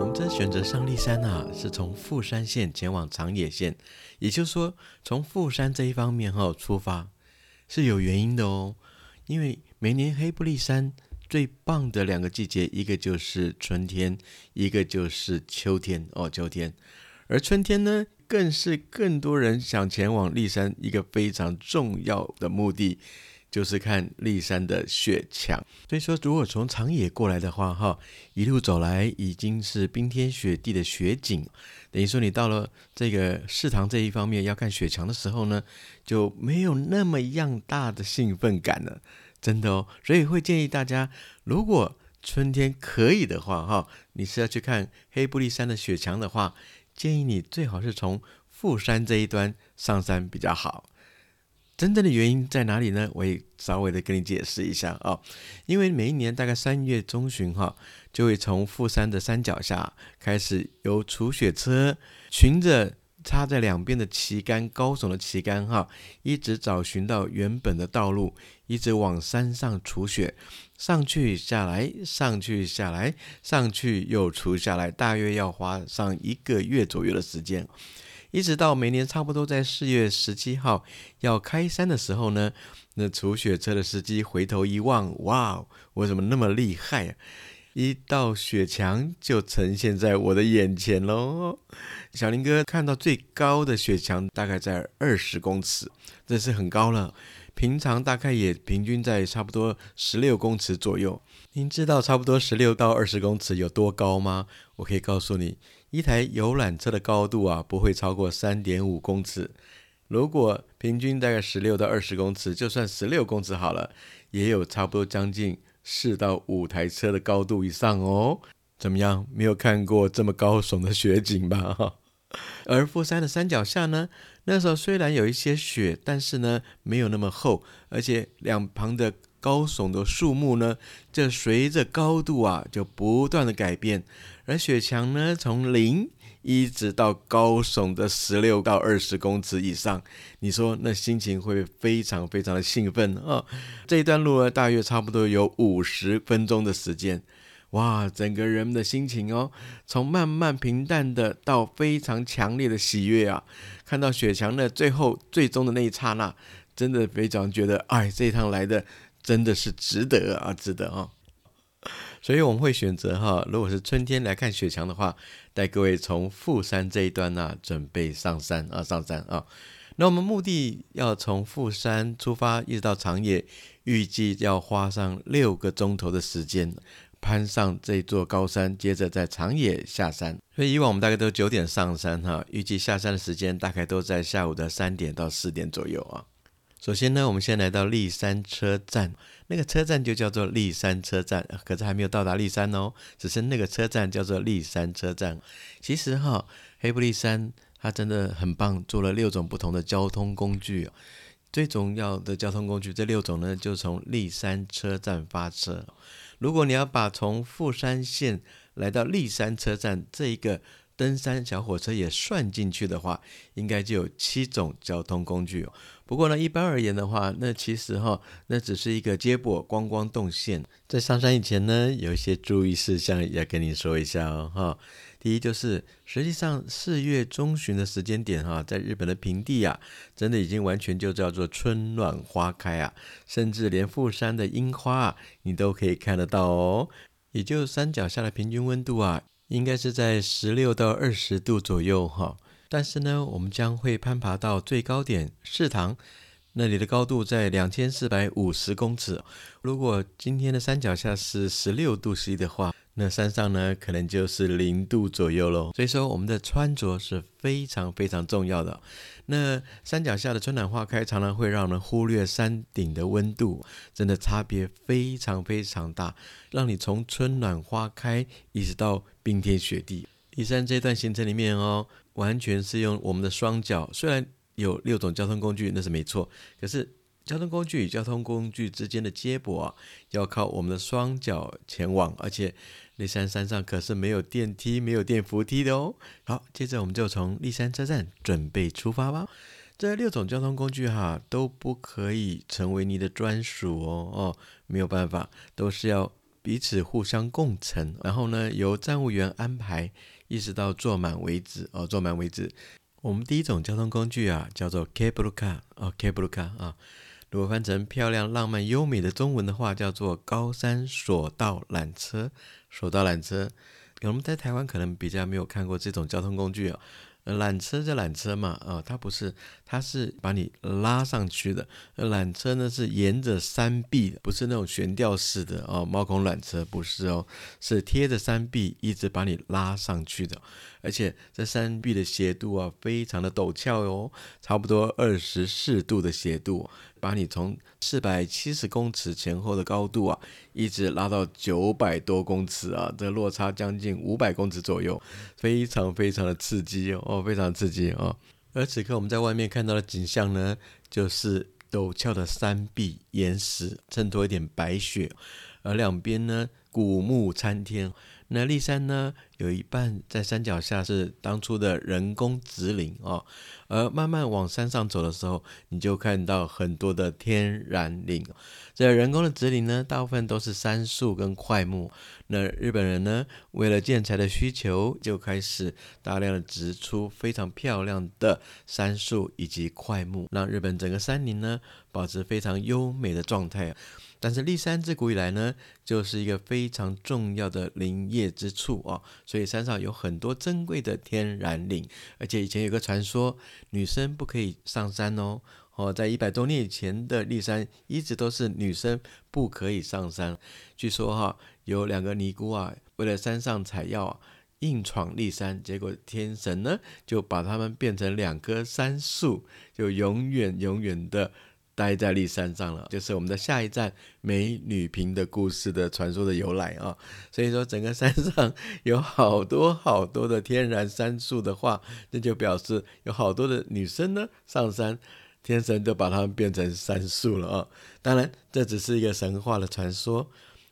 我们这选择上立山啊，是从富山县前往长野县，也就是说，从富山这一方面哈出发是有原因的哦。因为每年黑布利山最棒的两个季节，一个就是春天，一个就是秋天哦，秋天。而春天呢，更是更多人想前往立山一个非常重要的目的。就是看立山的雪墙，所以说如果从长野过来的话，哈，一路走来已经是冰天雪地的雪景，等于说你到了这个市堂这一方面要看雪墙的时候呢，就没有那么样大的兴奋感了，真的哦。所以会建议大家，如果春天可以的话，哈，你是要去看黑布利山的雪墙的话，建议你最好是从富山这一端上山比较好。真正的原因在哪里呢？我也稍微的跟你解释一下啊，因为每一年大概三月中旬哈，就会从富山的山脚下开始由除雪车循着插在两边的旗杆高耸的旗杆哈，一直找寻到原本的道路，一直往山上除雪，上去下来，上去下来，上去又除下来，大约要花上一个月左右的时间。一直到每年差不多在四月十七号要开山的时候呢，那除雪车的司机回头一望，哇，我怎么那么厉害啊？一道雪墙就呈现在我的眼前喽。小林哥看到最高的雪墙大概在二十公尺，这是很高了。平常大概也平均在差不多十六公尺左右。您知道差不多十六到二十公尺有多高吗？我可以告诉你。一台游览车的高度啊，不会超过三点五公尺。如果平均大概十六到二十公尺，就算十六公尺好了，也有差不多将近四到五台车的高度以上哦。怎么样？没有看过这么高耸的雪景吧？哈。而富山的山脚下呢，那时候虽然有一些雪，但是呢，没有那么厚，而且两旁的高耸的树木呢，就随着高度啊，就不断的改变。而雪墙呢，从零一直到高耸的十六到二十公尺以上，你说那心情会非常非常的兴奋啊！这一段路呢，大约差不多有五十分钟的时间，哇，整个人们的心情哦，从慢慢平淡的到非常强烈的喜悦啊！看到雪墙的最后最终的那一刹那，真的非常觉得，哎，这一趟来的真的是值得啊，值得啊！所以我们会选择哈，如果是春天来看雪墙的话，带各位从富山这一端呢，准备上山啊，上山啊。那我们目的要从富山出发，一直到长野，预计要花上六个钟头的时间，攀上这座高山，接着在长野下山。所以以往我们大概都九点上山哈，预计下山的时间大概都在下午的三点到四点左右啊。首先呢，我们先来到立山车站，那个车站就叫做立山车站，可是还没有到达立山哦，只是那个车站叫做立山车站。其实哈，黑布利山它真的很棒，做了六种不同的交通工具。最重要的交通工具这六种呢，就从立山车站发车。如果你要把从富山县来到立山车站这一个。登山小火车也算进去的话，应该就有七种交通工具。不过呢，一般而言的话，那其实哈，那只是一个接驳观光动线。在上山以前呢，有一些注意事项要跟你说一下哦。哈，第一就是，实际上四月中旬的时间点哈，在日本的平地啊，真的已经完全就叫做春暖花开啊，甚至连富山的樱花啊，你都可以看得到哦。也就山脚下的平均温度啊。应该是在十六到二十度左右哈，但是呢，我们将会攀爬到最高点四塘，那里的高度在两千四百五十公尺。如果今天的山脚下是十六度 C 的话，那山上呢可能就是零度左右喽。所以说，我们的穿着是非常非常重要的。那山脚下的春暖花开，常常会让人忽略山顶的温度，真的差别非常非常大，让你从春暖花开一直到冰天雪地。第三这段行程里面哦，完全是用我们的双脚，虽然有六种交通工具，那是没错，可是交通工具与交通工具之间的接驳啊，要靠我们的双脚前往，而且。立山山上可是没有电梯、没有电扶梯的哦。好，接着我们就从立山车站准备出发吧。这六种交通工具哈都不可以成为你的专属哦哦，没有办法，都是要彼此互相共乘，然后呢由站务员安排，一直到坐满为止哦，坐满为止。我们第一种交通工具啊，叫做 cable car 哦，cable car 啊，如果翻成漂亮、浪漫、优美的中文的话，叫做高山索道缆车。索道缆车，我们在台湾可能比较没有看过这种交通工具啊。缆车就缆车嘛，啊，它不是，它是把你拉上去的。缆车呢是沿着山壁，不是那种悬吊式的哦，猫孔缆车不是哦，是贴着山壁一直把你拉上去的。而且这山壁的斜度啊，非常的陡峭哟，差不多二十四度的斜度。把你从四百七十公尺前后的高度啊，一直拉到九百多公尺啊，这落差将近五百公尺左右，非常非常的刺激哦，非常刺激哦。而此刻我们在外面看到的景象呢，就是陡峭的山壁岩石，衬托一点白雪，而两边呢，古木参天。那立山呢，有一半在山脚下是当初的人工植林哦，而慢慢往山上走的时候，你就看到很多的天然林。这人工的植林呢，大部分都是杉树跟块木。那日本人呢，为了建材的需求，就开始大量的植出非常漂亮的杉树以及块木，让日本整个山林呢，保持非常优美的状态。但是立山自古以来呢，就是一个非常重要的林业之处哦，所以山上有很多珍贵的天然林，而且以前有个传说，女生不可以上山哦，哦，在一百多年以前的立山一直都是女生不可以上山。据说哈，有两个尼姑啊，为了山上采药，硬闯立山，结果天神呢就把他们变成两棵杉树，就永远永远的。待在立山上了，就是我们的下一站美女坪的故事的传说的由来啊。所以说，整个山上有好多好多的天然杉树的话，那就表示有好多的女生呢上山，天神都把它们变成杉树了啊。当然，这只是一个神话的传说。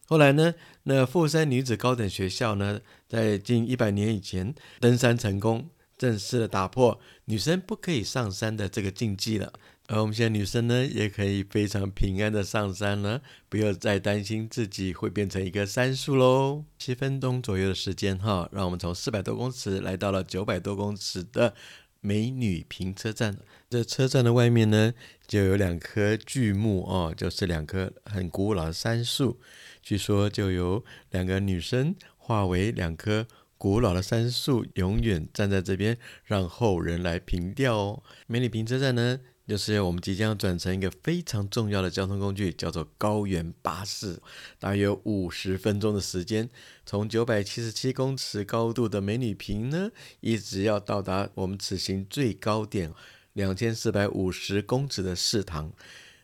后来呢，那富山女子高等学校呢，在近一百年以前登山成功，正式的打破女生不可以上山的这个禁忌了。而我们现在女生呢，也可以非常平安的上山了，不要再担心自己会变成一个杉树喽。七分钟左右的时间哈，让我们从四百多公尺来到了九百多公尺的美女坪车站。这车站的外面呢，就有两棵巨木哦，就是两棵很古老的杉树。据说就由两个女生化为两棵古老的杉树，永远站在这边，让后人来凭吊哦。美女坪车站呢？就是我们即将转成一个非常重要的交通工具，叫做高原巴士，大约五十分钟的时间，从九百七十七公尺高度的美女坪呢，一直要到达我们此行最高点两千四百五十公尺的市堂。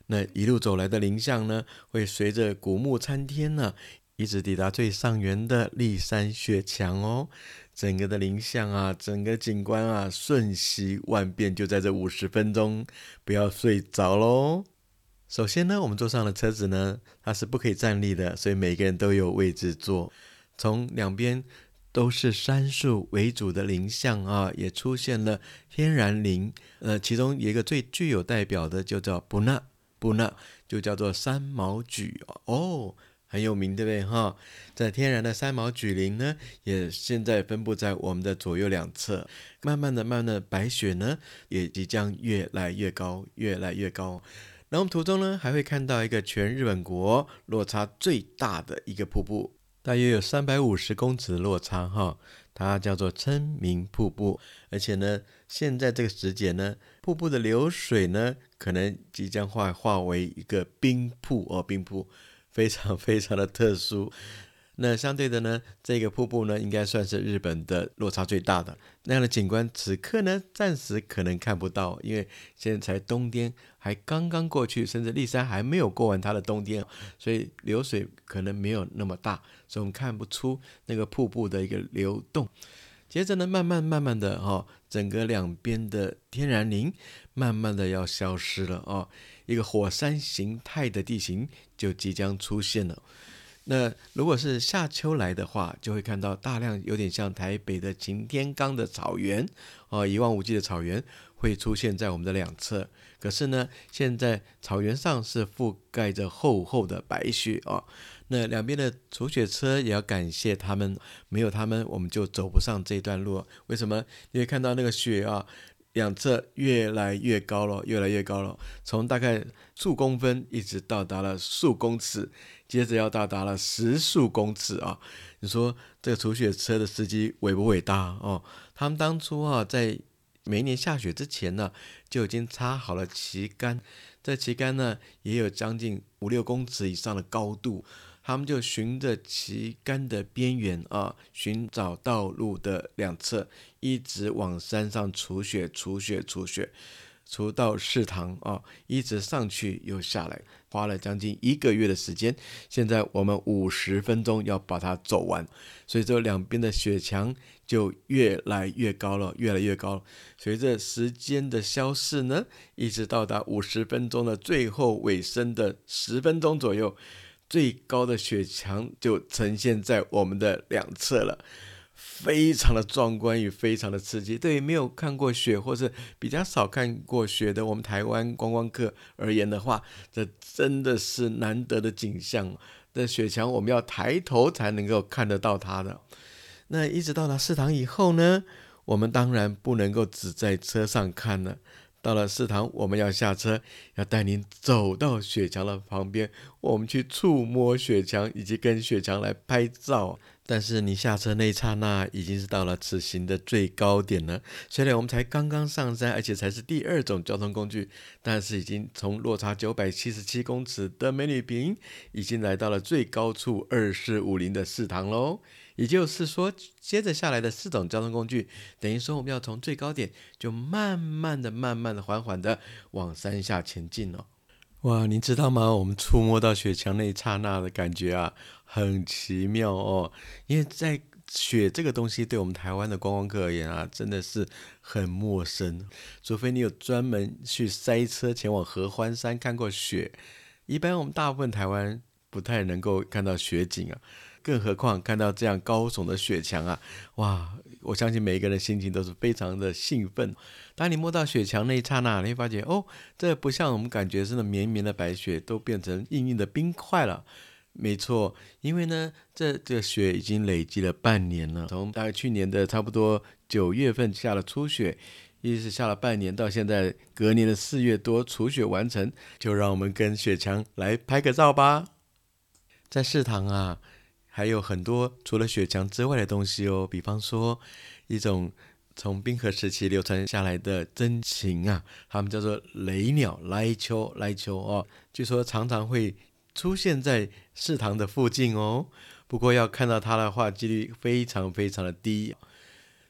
那一路走来的林相呢，会随着古木参天呢，一直抵达最上缘的立山雪墙哦。整个的林相啊，整个景观啊，瞬息万变，就在这五十分钟，不要睡着喽。首先呢，我们坐上了车子呢，它是不可以站立的，所以每个人都有位置坐。从两边都是杉树为主的林相啊，也出现了天然林。呃，其中一个最具有代表的，就叫布纳布纳，就叫做三毛榉哦。很有名，对不对哈？在天然的三毛榉林呢，也现在分布在我们的左右两侧。慢慢的、慢慢的，白雪呢也即将越来越高，越来越高。然后途中呢，还会看到一个全日本国落差最大的一个瀑布，大约有三百五十公尺的落差哈。它叫做称名瀑布，而且呢，现在这个时节呢，瀑布的流水呢，可能即将化化为一个冰瀑哦，冰瀑。非常 非常的特殊，那相对的呢，这个瀑布呢，应该算是日本的落差最大的那样的景观。此刻呢，暂时可能看不到，因为现在才冬天，还刚刚过去，甚至立山还没有过完它的冬天，所以流水可能没有那么大，所以我们看不出那个瀑布的一个流动。接着呢，慢慢慢慢的哈，整个两边的天然林慢慢的要消失了哦。一个火山形态的地形就即将出现了。那如果是夏秋来的话，就会看到大量有点像台北的擎天岗的草原哦，一望无际的草原，会出现在我们的两侧。可是呢，现在草原上是覆盖着厚厚的白雪哦。那两边的除雪车也要感谢他们，没有他们，我们就走不上这段路。为什么？你会看到那个雪啊，两侧越来越高了，越来越高了，从大概数公分一直到达了数公尺，接着要到达了十数公尺啊！你说这个除雪车的司机伟不伟大哦？他们当初啊，在每年下雪之前呢，就已经插好了旗杆，这旗杆呢也有将近五六公尺以上的高度。他们就循着旗杆的边缘啊，寻找道路的两侧，一直往山上除雪、除雪、除雪，除到市堂啊，一直上去又下来，花了将近一个月的时间。现在我们五十分钟要把它走完，所以这两边的雪墙就越来越高了，越来越高。随着时间的消逝呢，一直到达五十分钟的最后尾声的十分钟左右。最高的雪墙就呈现在我们的两侧了，非常的壮观与非常的刺激。对于没有看过雪或是比较少看过雪的我们台湾观光客而言的话，这真的是难得的景象。这雪墙我们要抬头才能够看得到它的。那一直到达市堂以后呢，我们当然不能够只在车上看了。到了市堂，我们要下车，要带您走到雪墙的旁边，我们去触摸雪墙，以及跟雪墙来拍照。但是你下车那一刹那，已经是到了此行的最高点了。虽然我们才刚刚上山，而且才是第二种交通工具，但是已经从落差九百七十七公尺的美女坪，已经来到了最高处二四五零的市堂喽。也就是说，接着下来的四种交通工具，等于说我们要从最高点就慢慢的、慢慢的、缓缓的往山下前进了。哇，您知道吗？我们触摸到雪墙那一刹那的感觉啊，很奇妙哦。因为在雪这个东西，对我们台湾的观光客而言啊，真的是很陌生。除非你有专门去塞车前往合欢山看过雪，一般我们大部分台湾不太能够看到雪景啊。更何况看到这样高耸的雪墙啊，哇！我相信每一个人心情都是非常的兴奋。当你摸到雪墙那一刹那，你会发觉哦，这不像我们感觉是那绵绵的白雪，都变成硬硬的冰块了。没错，因为呢，这这雪已经累积了半年了，从大概去年的差不多九月份下了初雪，一直下了半年，到现在隔年的四月多除雪完成，就让我们跟雪墙来拍个照吧。在市堂啊。还有很多除了雪墙之外的东西哦，比方说一种从冰河时期流传下来的真禽啊，他们叫做雷鸟、来秋、来秋哦，据说常常会出现在市堂的附近哦。不过要看到它的话，几率非常非常的低，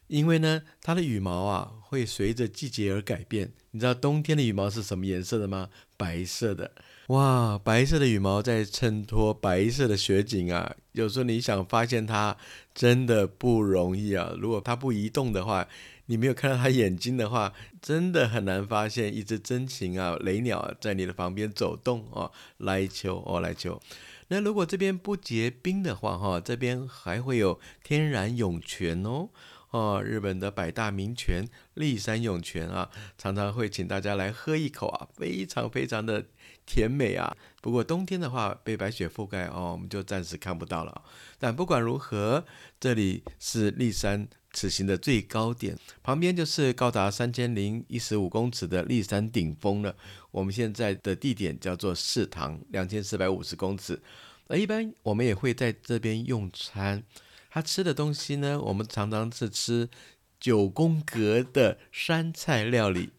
因为呢，它的羽毛啊会随着季节而改变。你知道冬天的羽毛是什么颜色的吗？白色的。哇，白色的羽毛在衬托白色的雪景啊！有时候你想发现它，真的不容易啊。如果它不移动的话，你没有看到它眼睛的话，真的很难发现一只真情啊，雷鸟在你的旁边走动哦，来球哦，来球。那如果这边不结冰的话，哈，这边还会有天然涌泉哦。哦，日本的百大名泉立山涌泉啊，常常会请大家来喝一口啊，非常非常的甜美啊。不过冬天的话，被白雪覆盖哦，我们就暂时看不到了。但不管如何，这里是立山此行的最高点，旁边就是高达三千零一十五公尺的立山顶峰了。我们现在的地点叫做四堂，两千四百五十公尺。那一般我们也会在这边用餐。他吃的东西呢？我们常常是吃九宫格的山菜料理，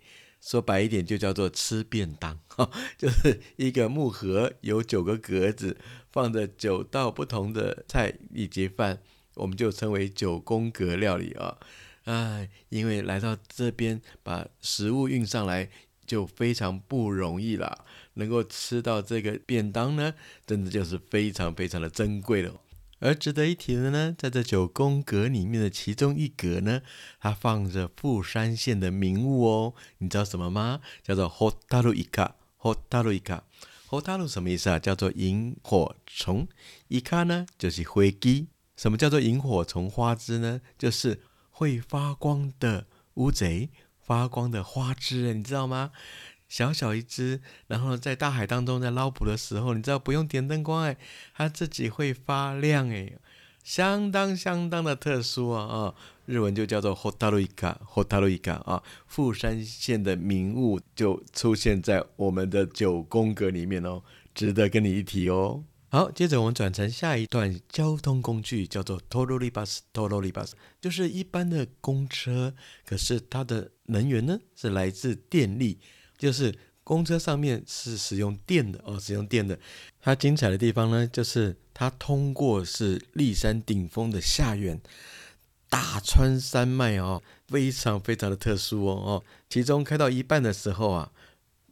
说白一点就叫做吃便当哈，就是一个木盒，有九个格子，放着九道不同的菜以及饭，我们就称为九宫格料理啊。哎，因为来到这边把食物运上来就非常不容易了，能够吃到这个便当呢，真的就是非常非常的珍贵了。而值得一提的呢，在这九宫格里面的其中一格呢，它放着富山县的名物哦。你知道什么吗？叫做 Hotaru Ika，Hotaru Ika，Hotaru 什么意思啊？叫做萤火虫。Ika 呢，就是灰鸡。什么叫做萤火虫花枝呢？就是会发光的乌贼，发光的花枝，你知道吗？小小一只，然后在大海当中在捞捕的时候，你知道不用点灯光哎，它自己会发亮哎，相当相当的特殊啊啊！日文就叫做 Hotaruika，Hotaruika 啊，富山县的名物就出现在我们的九宫格里面哦，值得跟你一提哦。好，接着我们转成下一段交通工具，叫做 Torolibus，Torolibus 就是一般的公车，可是它的能源呢是来自电力。就是公车上面是使用电的哦，使用电的。它精彩的地方呢，就是它通过是立山顶峰的下缘，打穿山脉哦，非常非常的特殊哦哦。其中开到一半的时候啊，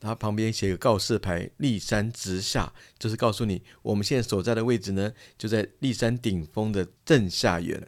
它旁边写个告示牌“立山直下”，就是告诉你我们现在所在的位置呢，就在立山顶峰的正下缘。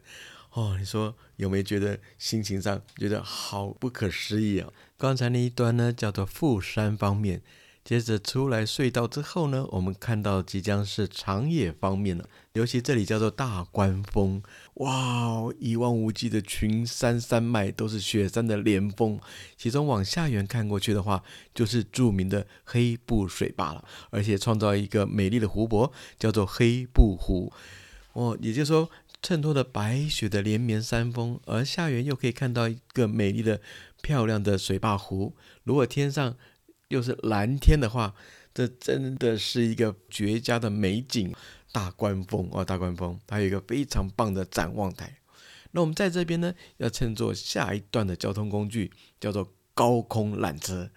哦，你说有没有觉得心情上觉得好不可思议啊？刚才那一段呢，叫做富山方面。接着出来隧道之后呢，我们看到即将是长野方面了。尤其这里叫做大关峰，哇，一望无际的群山山脉都是雪山的连峰。其中往下缘看过去的话，就是著名的黑布水坝了，而且创造一个美丽的湖泊，叫做黑布湖。哦，也就是说。衬托着白雪的连绵山峰，而下缘又可以看到一个美丽的、漂亮的水坝湖。如果天上又是蓝天的话，这真的是一个绝佳的美景。大关峰啊，大关峰，它有一个非常棒的展望台。那我们在这边呢，要乘坐下一段的交通工具，叫做高空缆车。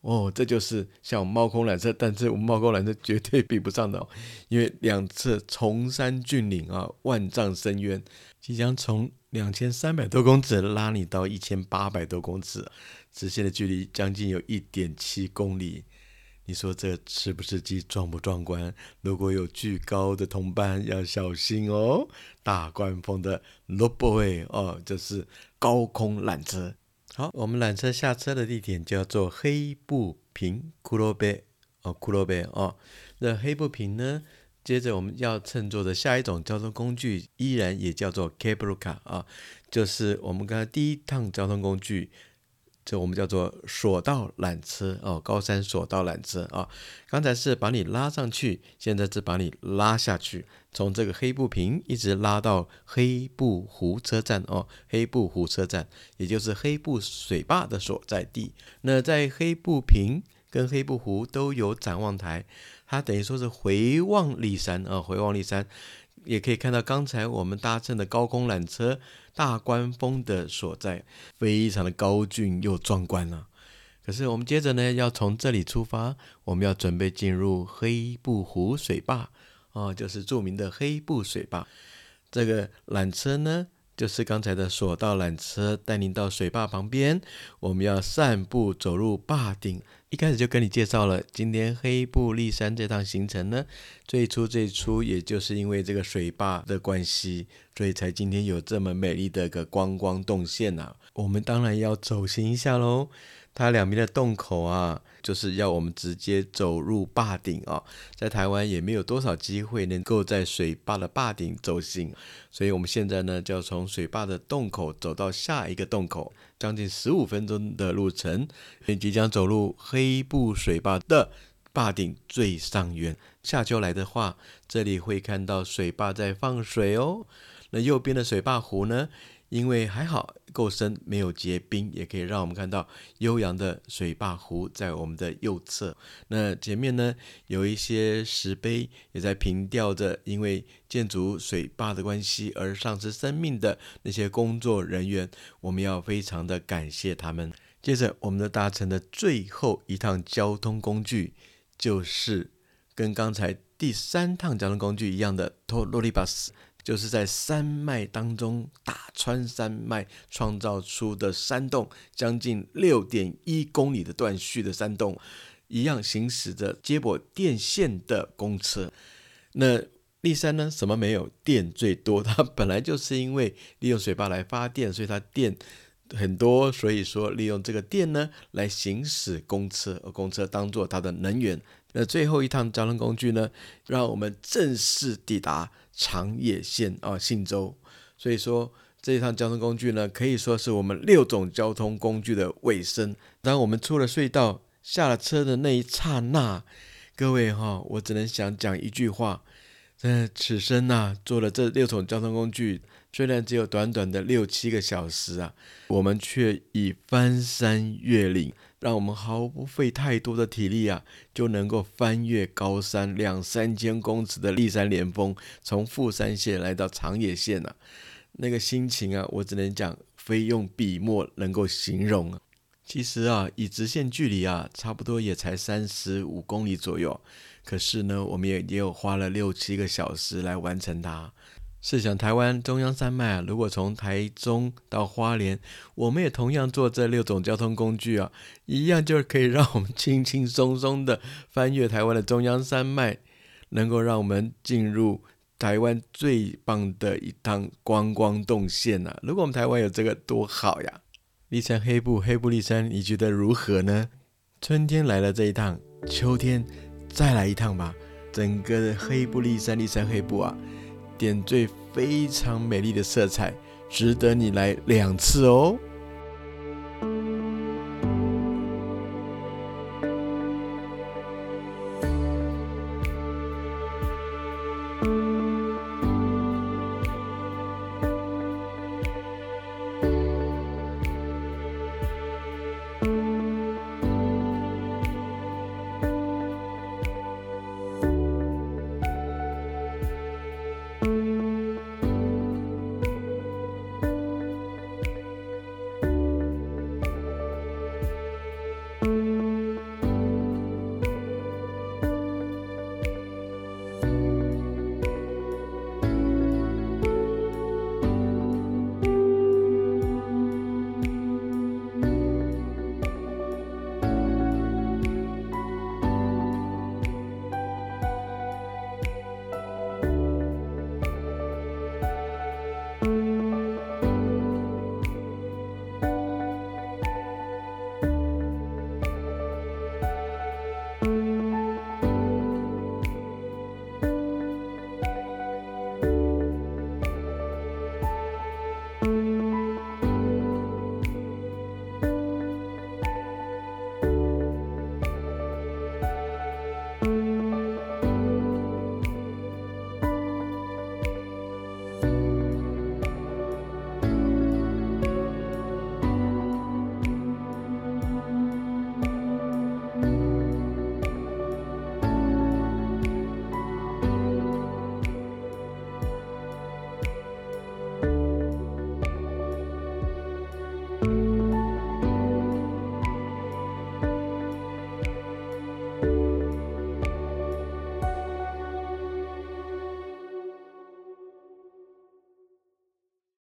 哦，这就是像猫空缆车，但是我们猫空缆车绝对比不上的，哦，因为两侧崇山峻岭啊，万丈深渊，即将从两千三百多公尺拉你到一千八百多公尺，直线的距离将近有一点七公里。你说这是不是既壮不壮观？如果有巨高的同伴，要小心哦。大关峰的 l o boy 哦，这是高空缆车。好，我们缆车下车的地点叫做黑布坪骷髅碑哦，骷髅碑哦。那黑布坪呢？接着我们要乘坐的下一种交通工具，依然也叫做 cable car 啊，就是我们刚才第一趟交通工具。这我们叫做索道缆车哦，高山索道缆车啊。刚才是把你拉上去，现在是把你拉下去，从这个黑布坪一直拉到黑布湖车站哦，黑布湖车站，也就是黑布水坝的所在地。那在黑布坪跟黑布湖都有展望台，它等于说是回望骊山啊，回望骊山。也可以看到刚才我们搭乘的高空缆车大关峰的所在，非常的高峻又壮观啊。可是我们接着呢，要从这里出发，我们要准备进入黑布湖水坝哦，就是著名的黑布水坝。这个缆车呢。就是刚才的索道缆车带您到水坝旁边，我们要散步走入坝顶。一开始就跟你介绍了，今天黑布立山这趟行程呢，最初最初也就是因为这个水坝的关系，所以才今天有这么美丽的一个观光动线呐。我们当然要走行一下喽。它两边的洞口啊，就是要我们直接走入坝顶啊。在台湾也没有多少机会能够在水坝的坝顶走行，所以我们现在呢，就要从水坝的洞口走到下一个洞口，将近十五分钟的路程，便即将走入黑布水坝的坝顶最上缘。夏秋来的话，这里会看到水坝在放水哦。那右边的水坝湖呢？因为还好够深，没有结冰，也可以让我们看到悠扬的水坝湖在我们的右侧。那前面呢，有一些石碑也在凭吊着，因为建筑水坝的关系而丧失生命的那些工作人员，我们要非常的感谢他们。接着，我们的搭乘的最后一趟交通工具，就是跟刚才第三趟交通工具一样的托罗利巴斯。就是在山脉当中打穿山脉创造出的山洞，将近六点一公里的断续的山洞，一样行驶着接驳电线的公车。那立山呢？什么没有？电最多。它本来就是因为利用水坝来发电，所以它电很多。所以说利用这个电呢来行驶公车，而公车当做它的能源。那最后一趟交通工具呢，让我们正式抵达。长野县啊，信州，所以说这一趟交通工具呢，可以说是我们六种交通工具的尾声。当我们出了隧道、下了车的那一刹那，各位哈，我只能想讲一句话：在此生呐，坐了这六种交通工具，虽然只有短短的六七个小时啊，我们却已翻山越岭，让我们毫不费太多的体力啊，就能够翻越高山两三千公尺的立山连峰，从富山县来到长野县呐。那个心情啊，我只能讲，非用笔墨能够形容啊。其实啊，以直线距离啊，差不多也才三十五公里左右。可是呢，我们也也有花了六七个小时来完成它。试想，台湾中央山脉啊，如果从台中到花莲，我们也同样坐这六种交通工具啊，一样就是可以让我们轻轻松松的翻越台湾的中央山脉，能够让我们进入。台湾最棒的一趟观光动线呐！如果我们台湾有这个多好呀！立山黑布黑布立山，你觉得如何呢？春天来了这一趟，秋天再来一趟吧。整个的黑布立山立山黑布啊，点缀非常美丽的色彩，值得你来两次哦。